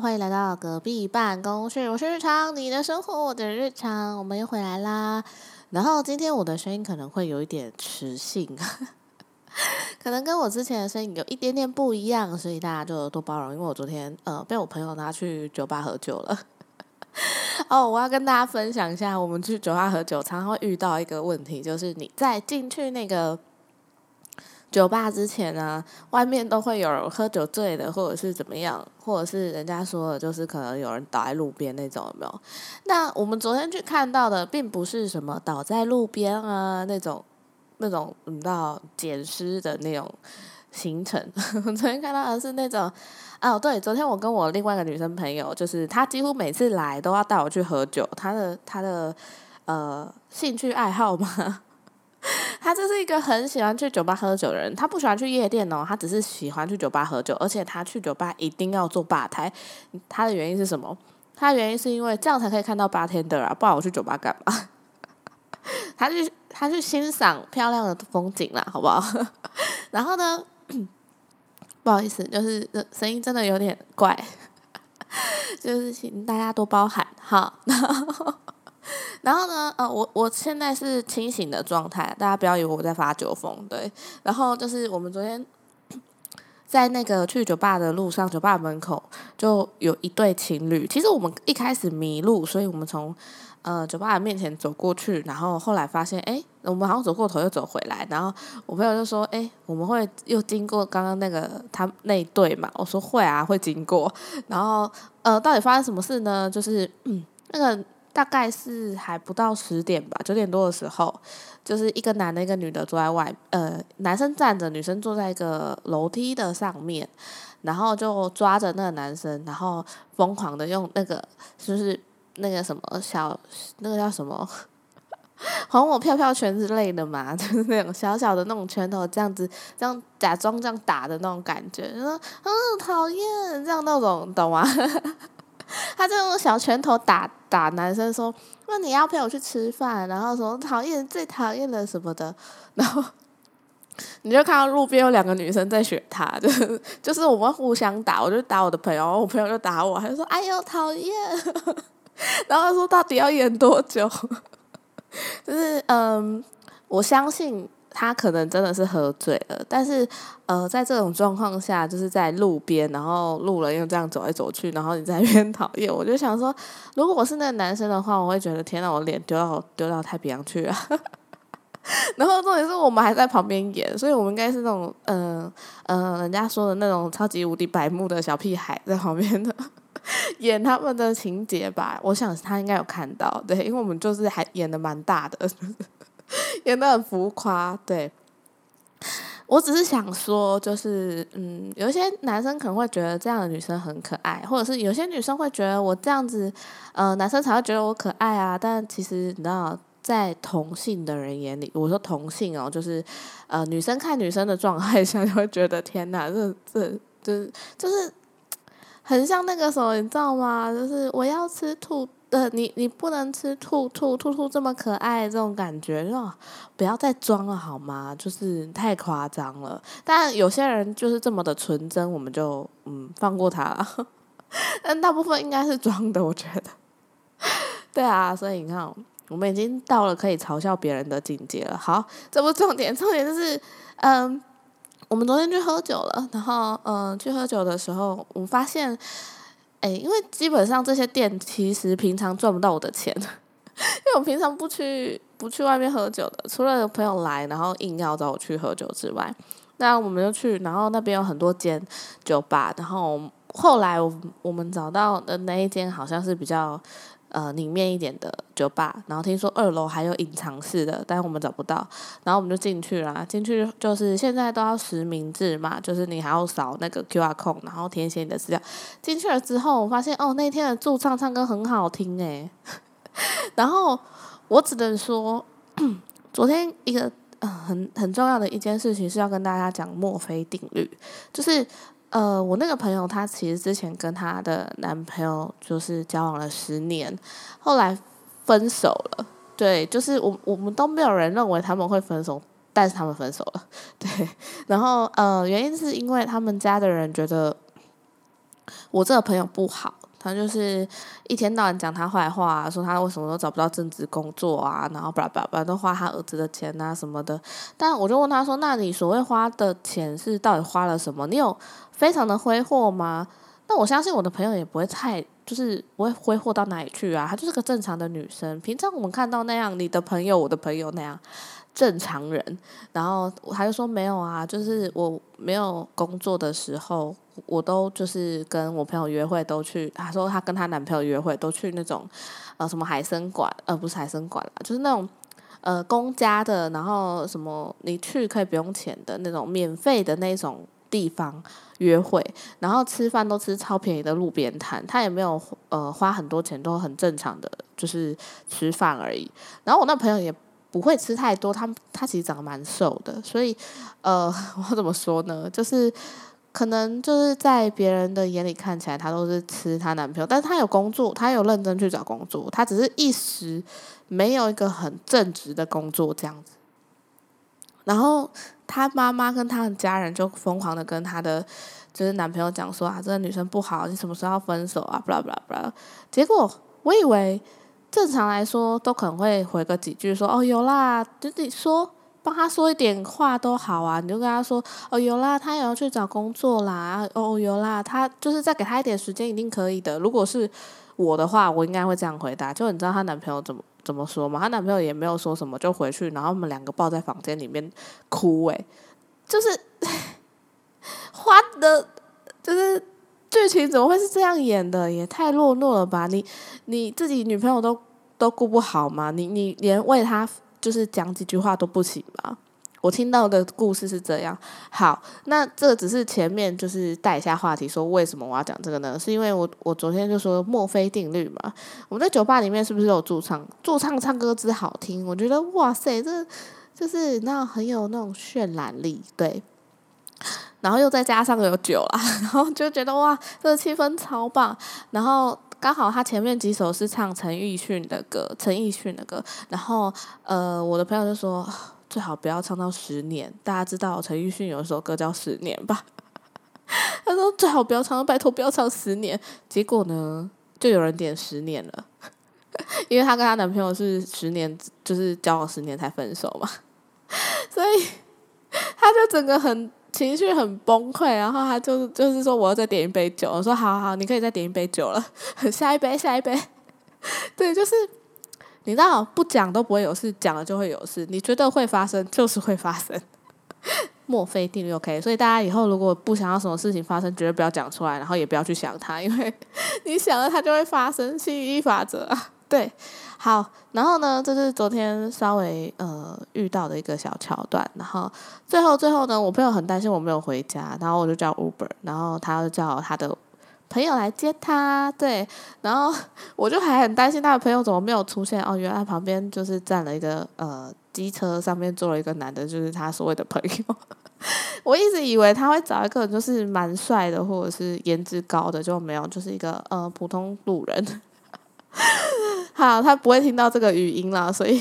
欢迎来到隔壁办公室。我是日常，你的生活，我的日常，我们又回来啦。然后今天我的声音可能会有一点磁性，可能跟我之前的声音有一点点不一样，所以大家就多包容。因为我昨天呃被我朋友拿去酒吧喝酒了。哦，我要跟大家分享一下，我们去酒吧喝酒常常会遇到一个问题，就是你在进去那个。酒吧之前呢，外面都会有人喝酒醉的，或者是怎么样，或者是人家说的，就是可能有人倒在路边那种，有没有？那我们昨天去看到的，并不是什么倒在路边啊那种那种你知道捡尸的那种行程。昨天看到的是那种，哦，对，昨天我跟我另外一个女生朋友，就是她几乎每次来都要带我去喝酒，她的她的呃兴趣爱好嘛。他就是一个很喜欢去酒吧喝酒的人，他不喜欢去夜店哦，他只是喜欢去酒吧喝酒，而且他去酒吧一定要坐吧台。他的原因是什么？他的原因是因为这样才可以看到 bartender 啊，不然我去酒吧干嘛？他去他去欣赏漂亮的风景啦，好不好？然后呢，不好意思，就是声音真的有点怪，就是请大家多包涵哈。然后呢，呃，我我现在是清醒的状态，大家不要以为我在发酒疯，对。然后就是我们昨天在那个去酒吧的路上，酒吧门口就有一对情侣。其实我们一开始迷路，所以我们从呃酒吧的面前走过去，然后后来发现，哎，我们好像走过头又走回来。然后我朋友就说，哎，我们会又经过刚刚那个他那一对嘛？我说会啊，会经过。然后呃，到底发生什么事呢？就是嗯，那个。大概是还不到十点吧，九点多的时候，就是一个男的，一个女的坐在外，呃，男生站着，女生坐在一个楼梯的上面，然后就抓着那个男生，然后疯狂的用那个，就是那个什么小，那个叫什么，还我票票拳之类的嘛，就是那种小小的那种拳头，这样子，这样假装这样打的那种感觉，说嗯讨厌，这样那种，懂吗？他就用小拳头打打男生，说：“那你要陪我去吃饭？”然后说：“讨厌，最讨厌的什么的。”然后 你就看到路边有两个女生在选他，就是就是我们互相打，我就打我的朋友，我朋友就打我，他就说：“哎呦，讨厌！” 然后他说：“到底要演多久？”就是嗯，我相信。他可能真的是喝醉了，但是，呃，在这种状况下，就是在路边，然后路人又这样走来走去，然后你在那边讨厌，我就想说，如果我是那个男生的话，我会觉得天哪，我脸丢到丢到太平洋去了。然后重点是我们还在旁边演，所以我们应该是那种，嗯嗯，人家说的那种超级无敌白目的小屁孩在旁边的 演他们的情节吧。我想他应该有看到，对，因为我们就是还演的蛮大的。演的很浮夸，对。我只是想说，就是嗯，有一些男生可能会觉得这样的女生很可爱，或者是有些女生会觉得我这样子，呃，男生才会觉得我可爱啊。但其实你知道，在同性的人眼里，我说同性哦，就是呃，女生看女生的状态下，就会觉得天哪，这这就是就是很像那个什么，你知道吗？就是我要吃兔。呃，你你不能吃兔兔兔兔这么可爱这种感觉，哦，不要再装了好吗？就是太夸张了。但有些人就是这么的纯真，我们就嗯放过他了。但大部分应该是装的，我觉得。对啊，所以你看，我们已经到了可以嘲笑别人的境界了。好，这不重点，重点就是嗯，我们昨天去喝酒了，然后嗯，去喝酒的时候，我发现。哎，因为基本上这些店其实平常赚不到我的钱，因为我平常不去不去外面喝酒的，除了朋友来，然后硬要找我去喝酒之外，那我们就去，然后那边有很多间酒吧，然后后来我我们找到的那一间好像是比较。呃，里面一点的酒吧，然后听说二楼还有隐藏式的，但是我们找不到，然后我们就进去了。进去就是现在都要实名制嘛，就是你还要扫那个 Q R code，然后填写你的资料。进去了之后，我发现哦，那天的驻唱唱歌很好听诶。然后我只能说，昨天一个很很重要的一件事情是要跟大家讲墨菲定律，就是。呃，我那个朋友，她其实之前跟她的男朋友就是交往了十年，后来分手了。对，就是我我们都没有人认为他们会分手，但是他们分手了。对，然后呃，原因是因为他们家的人觉得我这个朋友不好。他就是一天到晚讲他坏话，说他为什么都找不到正职工作啊，然后巴拉巴拉都花他儿子的钱啊什么的。但我就问他说：“那你所谓花的钱是到底花了什么？你有非常的挥霍吗？”那我相信我的朋友也不会太，就是不会挥霍到哪里去啊。她就是个正常的女生，平常我们看到那样，你的朋友、我的朋友那样。正常人，然后他就说没有啊，就是我没有工作的时候，我都就是跟我朋友约会都去。他说他跟他男朋友约会都去那种呃什么海参馆，呃不是海参馆啦，就是那种呃公家的，然后什么你去可以不用钱的那种免费的那种地方约会，然后吃饭都吃超便宜的路边摊，他也没有呃花很多钱，都很正常的就是吃饭而已。然后我那朋友也。不会吃太多，他他其实长得蛮瘦的，所以呃，我怎么说呢？就是可能就是在别人的眼里看起来，她都是吃她男朋友，但是她有工作，她有认真去找工作，她只是一时没有一个很正直的工作这样子。然后她妈妈跟她的家人就疯狂的跟她的就是男朋友讲说啊，这个女生不好，你什么时候要分手啊？巴拉巴拉巴拉。结果我以为。正常来说，都可能会回个几句，说哦有啦，就你说帮他说一点话都好啊，你就跟他说哦有啦，他也要去找工作啦，哦有啦，他就是再给他一点时间，一定可以的。如果是我的话，我应该会这样回答。就你知道她男朋友怎么怎么说嘛？她男朋友也没有说什么，就回去，然后我们两个抱在房间里面哭。哎，就是 花的，就是。剧情怎么会是这样演的？也太懦弱了吧！你你自己女朋友都都顾不好吗？你你连为她就是讲几句话都不行吗？我听到的故事是这样。好，那这只是前面就是带一下话题，说为什么我要讲这个呢？是因为我我昨天就说墨菲定律嘛。我们在酒吧里面是不是有驻唱？驻唱唱歌之好听，我觉得哇塞，这就是那很有那种渲染力，对。然后又再加上有酒啦，然后就觉得哇，这个气氛超棒。然后刚好他前面几首是唱陈奕迅的歌，陈奕迅的歌。然后呃，我的朋友就说最好不要唱到十年。大家知道陈奕迅有一首歌叫《十年》吧？他说最好不要唱，拜托不要唱十年。结果呢，就有人点十年了，因为她跟她男朋友是十年，就是交往十年才分手嘛，所以他就整个很。情绪很崩溃，然后他就就是说我要再点一杯酒，我说好好，你可以再点一杯酒了，下一杯下一杯，对，就是你知道不讲都不会有事，讲了就会有事，你觉得会发生就是会发生，墨菲定律 OK，所以大家以后如果不想要什么事情发生，绝对不要讲出来，然后也不要去想它，因为 你想了它就会发生，吸引力法则啊，对。好，然后呢，这是昨天稍微呃遇到的一个小桥段，然后最后最后呢，我朋友很担心我没有回家，然后我就叫 Uber，然后他就叫他的朋友来接他，对，然后我就还很担心他的朋友怎么没有出现，哦，原来旁边就是站了一个呃机车上面坐了一个男的，就是他所谓的朋友，我一直以为他会找一个就是蛮帅的或者是颜值高的，就没有，就是一个呃普通路人。好，他不会听到这个语音了，所以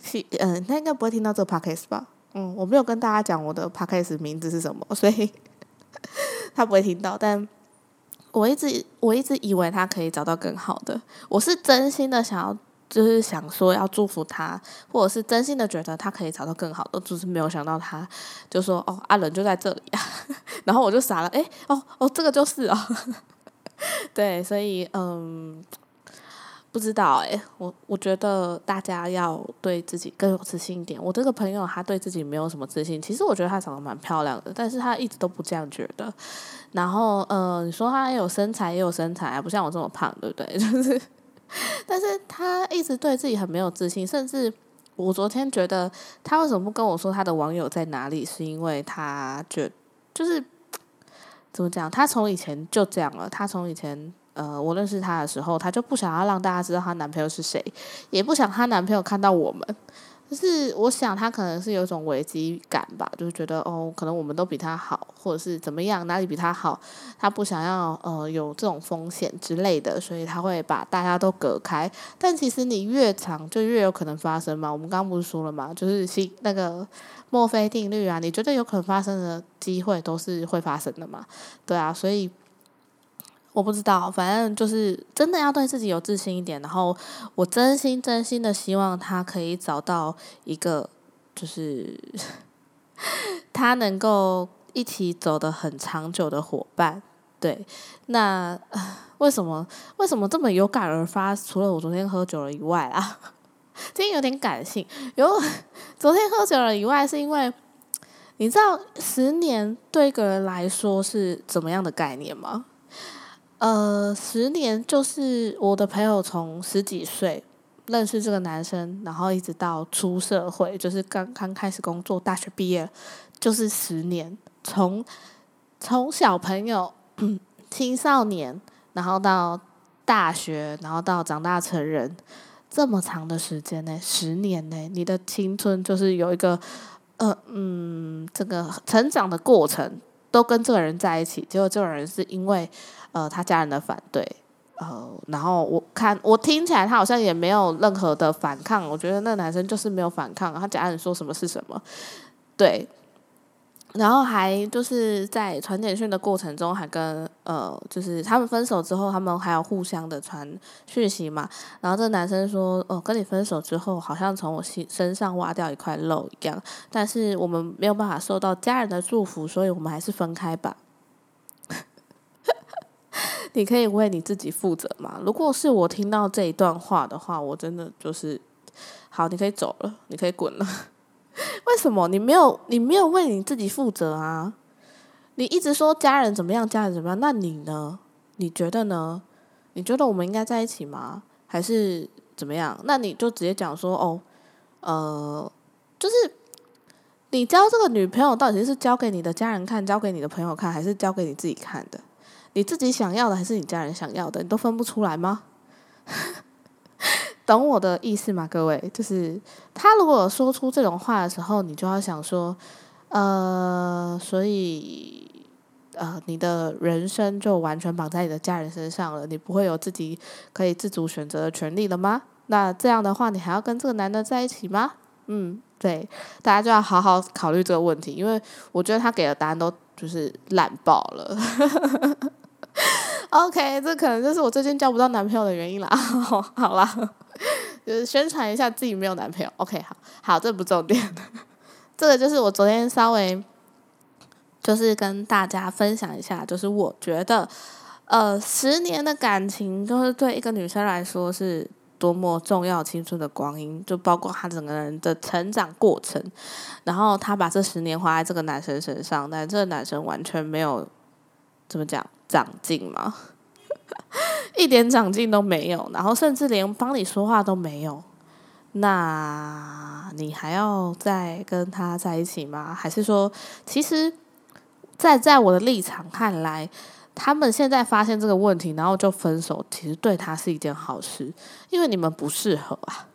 是，嗯，他应该不会听到这个 podcast 吧？嗯，我没有跟大家讲我的 podcast 名字是什么，所以 他不会听到。但我一直我一直以为他可以找到更好的，我是真心的想要，就是想说要祝福他，或者是真心的觉得他可以找到更好的，就是没有想到他就说哦，阿伦就在这里啊，然后我就傻了，哎，哦哦，这个就是哦，对，所以嗯。不知道哎，我我觉得大家要对自己更有自信一点。我这个朋友他对自己没有什么自信，其实我觉得他长得蛮漂亮的，但是他一直都不这样觉得。然后，呃，你说他有身材也有身材，不像我这么胖，对不对？就是，但是他一直对自己很没有自信，甚至我昨天觉得他为什么不跟我说他的网友在哪里，是因为他觉就是怎么讲？他从以前就这样了，他从以前。呃，我认识她的时候，她就不想要让大家知道她男朋友是谁，也不想她男朋友看到我们。就是我想她可能是有一种危机感吧，就是觉得哦，可能我们都比她好，或者是怎么样，哪里比她好，她不想要呃有这种风险之类的，所以她会把大家都隔开。但其实你越长，就越有可能发生嘛。我们刚刚不是说了嘛，就是新那个墨菲定律啊，你觉得有可能发生的机会都是会发生的嘛？对啊，所以。我不知道，反正就是真的要对自己有自信一点。然后我真心真心的希望他可以找到一个，就是 他能够一起走的很长久的伙伴。对，那为什么为什么这么有感而发？除了我昨天喝酒了以外啊，今天有点感性。有昨天喝酒了以外，是因为。你知道十年对一个人来说是怎么样的概念吗？呃，十年就是我的朋友从十几岁认识这个男生，然后一直到出社会，就是刚刚开始工作，大学毕业，就是十年。从从小朋友、青少年，然后到大学，然后到长大成人，这么长的时间呢？十年呢？你的青春就是有一个。呃嗯，这个成长的过程都跟这个人在一起，结果这个人是因为呃他家人的反对，呃，然后我看我听起来他好像也没有任何的反抗，我觉得那男生就是没有反抗，他家人说什么是什么，对。然后还就是在传简讯的过程中，还跟呃，就是他们分手之后，他们还有互相的传讯息嘛。然后这男生说：“哦，跟你分手之后，好像从我心身上挖掉一块肉一样。但是我们没有办法受到家人的祝福，所以我们还是分开吧。你可以为你自己负责嘛？如果是我听到这一段话的话，我真的就是好，你可以走了，你可以滚了。” 为什么你没有你没有为你自己负责啊？你一直说家人怎么样，家人怎么样？那你呢？你觉得呢？你觉得我们应该在一起吗？还是怎么样？那你就直接讲说哦，呃，就是你交这个女朋友到底是交给你的家人看，交给你的朋友看，还是交给你自己看的？你自己想要的还是你家人想要的？你都分不出来吗？懂我的意思吗，各位？就是他如果说出这种话的时候，你就要想说，呃，所以，呃，你的人生就完全绑在你的家人身上了，你不会有自己可以自主选择的权利了吗？那这样的话，你还要跟这个男的在一起吗？嗯，对，大家就要好好考虑这个问题，因为我觉得他给的答案都就是烂爆了。OK，这可能就是我最近交不到男朋友的原因啦。好啦。就是宣传一下自己没有男朋友，OK，好，好，这不重点，这个就是我昨天稍微就是跟大家分享一下，就是我觉得，呃，十年的感情，就是对一个女生来说是多么重要青春的光阴，就包括她整个人的成长过程，然后她把这十年花在这个男生身上，但这个男生完全没有怎么讲长进嘛。一点长进都没有，然后甚至连帮你说话都没有，那你还要再跟他在一起吗？还是说，其实，在在我的立场看来，他们现在发现这个问题，然后就分手，其实对他是一件好事，因为你们不适合啊。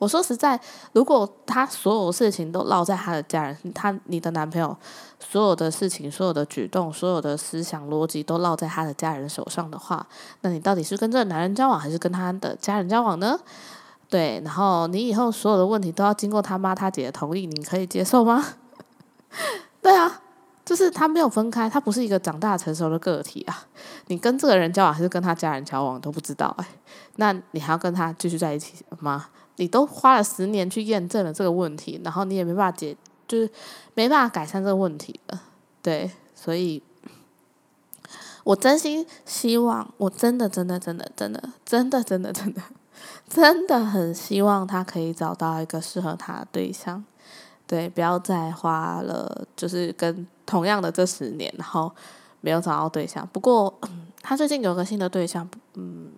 我说实在，如果他所有事情都落在他的家人，他你的男朋友所有的事情、所有的举动、所有的思想逻辑都落在他的家人手上的话，那你到底是跟这个男人交往，还是跟他的家人交往呢？对，然后你以后所有的问题都要经过他妈他姐的同意，你可以接受吗？对啊，就是他没有分开，他不是一个长大成熟的个体啊。你跟这个人交往，还是跟他家人交往都不知道哎，那你还要跟他继续在一起吗？你都花了十年去验证了这个问题，然后你也没办法解，就是没办法改善这个问题的，对，所以，我真心希望，我真的真的真的真的真的真的真的真的很希望他可以找到一个适合他的对象，对，不要再花了，就是跟同样的这十年，然后没有找到对象。不过他最近有个新的对象，嗯。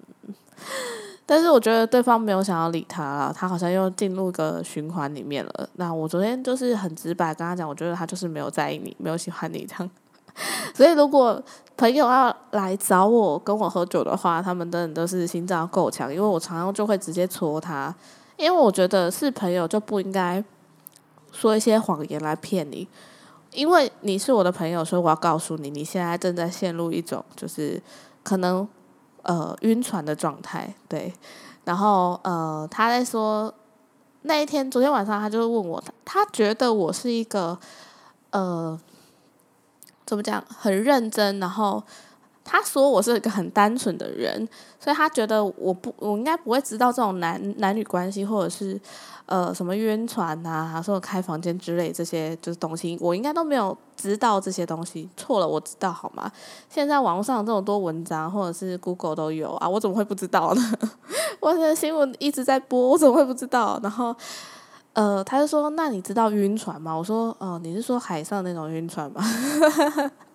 但是我觉得对方没有想要理他了，他好像又进入一个循环里面了。那我昨天就是很直白跟他讲，我觉得他就是没有在意你，没有喜欢你这样。所以如果朋友要来找我跟我喝酒的话，他们真的都是心脏够强，因为我常常就会直接戳他，因为我觉得是朋友就不应该说一些谎言来骗你，因为你是我的朋友，所以我要告诉你，你现在正在陷入一种就是可能。呃，晕船的状态，对，然后呃，他在说那一天，昨天晚上他就问我，他觉得我是一个呃，怎么讲，很认真，然后他说我是一个很单纯的人，所以他觉得我不，我应该不会知道这种男男女关系，或者是呃什么晕船啊，说开房间之类这些就是东西，我应该都没有知道这些东西。错了，我知道好吗？现在网络上这么多文章，或者是 Google 都有啊，我怎么会不知道呢？我的新闻一直在播，我怎么会不知道？然后。呃，他就说：“那你知道晕船吗？”我说：“哦，你是说海上那种晕船吗？”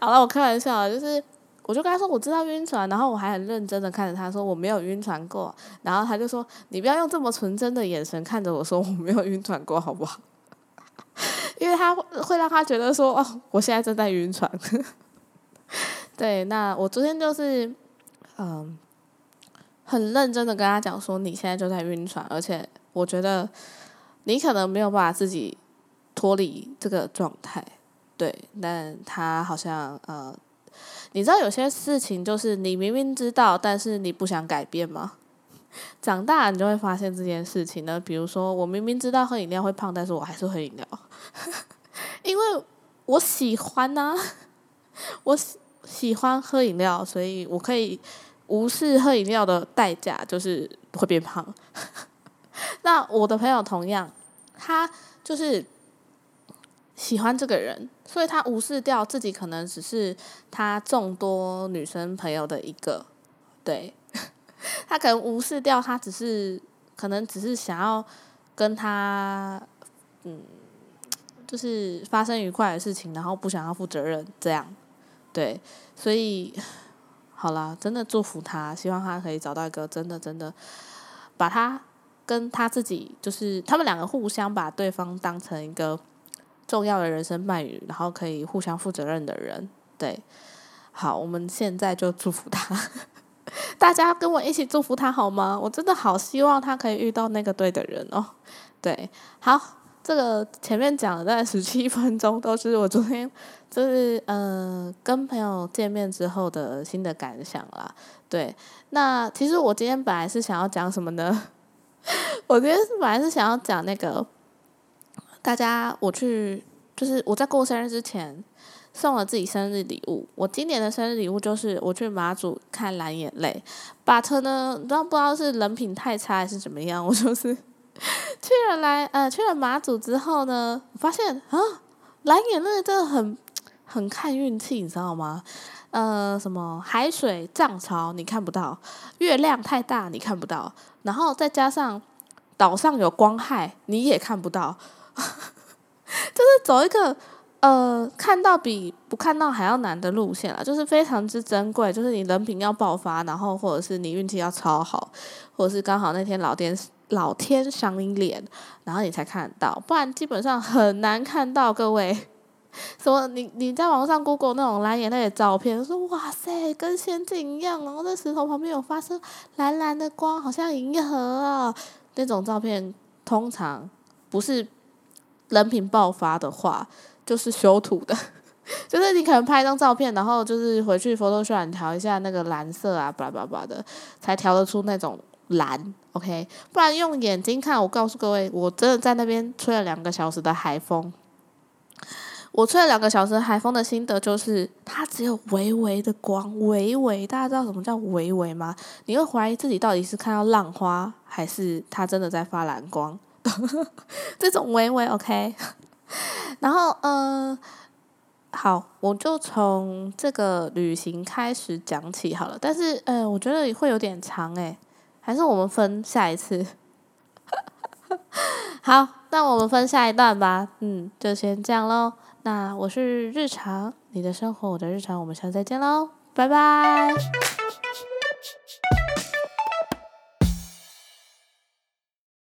好了，我开玩笑，就是我就跟他说我知道晕船，然后我还很认真的看着他说我没有晕船过，然后他就说你不要用这么纯真的眼神看着我说我没有晕船过好不好？因为他会让他觉得说哦，我现在正在晕船。对，那我昨天就是嗯，很认真的跟他讲说你现在就在晕船，而且。我觉得你可能没有办法自己脱离这个状态，对，但他好像呃，你知道有些事情就是你明明知道，但是你不想改变吗？长大你就会发现这件事情呢。比如说，我明明知道喝饮料会胖，但是我还是喝饮料，因为我喜欢呐，我喜喜欢喝饮料，所以我可以无视喝饮料的代价，就是会变胖。那我的朋友同样，他就是喜欢这个人，所以他无视掉自己可能只是他众多女生朋友的一个，对，他可能无视掉他只是可能只是想要跟他，嗯，就是发生愉快的事情，然后不想要负责任这样，对，所以好了，真的祝福他，希望他可以找到一个真的真的把他。跟他自己就是他们两个互相把对方当成一个重要的人生伴侣，然后可以互相负责任的人。对，好，我们现在就祝福他，大家跟我一起祝福他好吗？我真的好希望他可以遇到那个对的人哦。对，好，这个前面讲了大概十七分钟，都是我昨天就是呃跟朋友见面之后的新的感想啦。对，那其实我今天本来是想要讲什么呢？我今天本来是想要讲那个，大家我去就是我在过生日之前送了自己生日礼物。我今年的生日礼物就是我去马祖看蓝眼泪，but 呢，不知道不知道是人品太差还是怎么样，我就是 去了来呃去了马祖之后呢，我发现啊蓝眼泪真的很很看运气，你知道吗？呃，什么海水涨潮你看不到，月亮太大你看不到，然后再加上岛上有光害你也看不到，就是走一个呃看到比不看到还要难的路线了，就是非常之珍贵，就是你人品要爆发，然后或者是你运气要超好，或者是刚好那天老天老天赏你脸，然后你才看得到，不然基本上很难看到各位。什么？你你在网上 Google 那种蓝眼泪的照片，说哇塞，跟仙境一样，然后在石头旁边有发生蓝蓝的光，好像银河啊。那种照片通常不是人品爆发的话，就是修图的，就是你可能拍一张照片，然后就是回去 Photoshop 调一下那个蓝色啊，巴拉巴拉的，才调得出那种蓝。OK，不然用眼睛看，我告诉各位，我真的在那边吹了两个小时的海风。我吹了两个小时海风的心得就是，它只有微微的光，微微。大家知道什么叫微微吗？你会怀疑自己到底是看到浪花，还是它真的在发蓝光？这种微微 OK。然后，嗯，好，我就从这个旅行开始讲起好了。但是，呃，我觉得会有点长诶，还是我们分下一次。好，那我们分下一段吧。嗯，就先这样喽。那我是日常，你的生活，我的日常，我们下次再见喽，拜拜。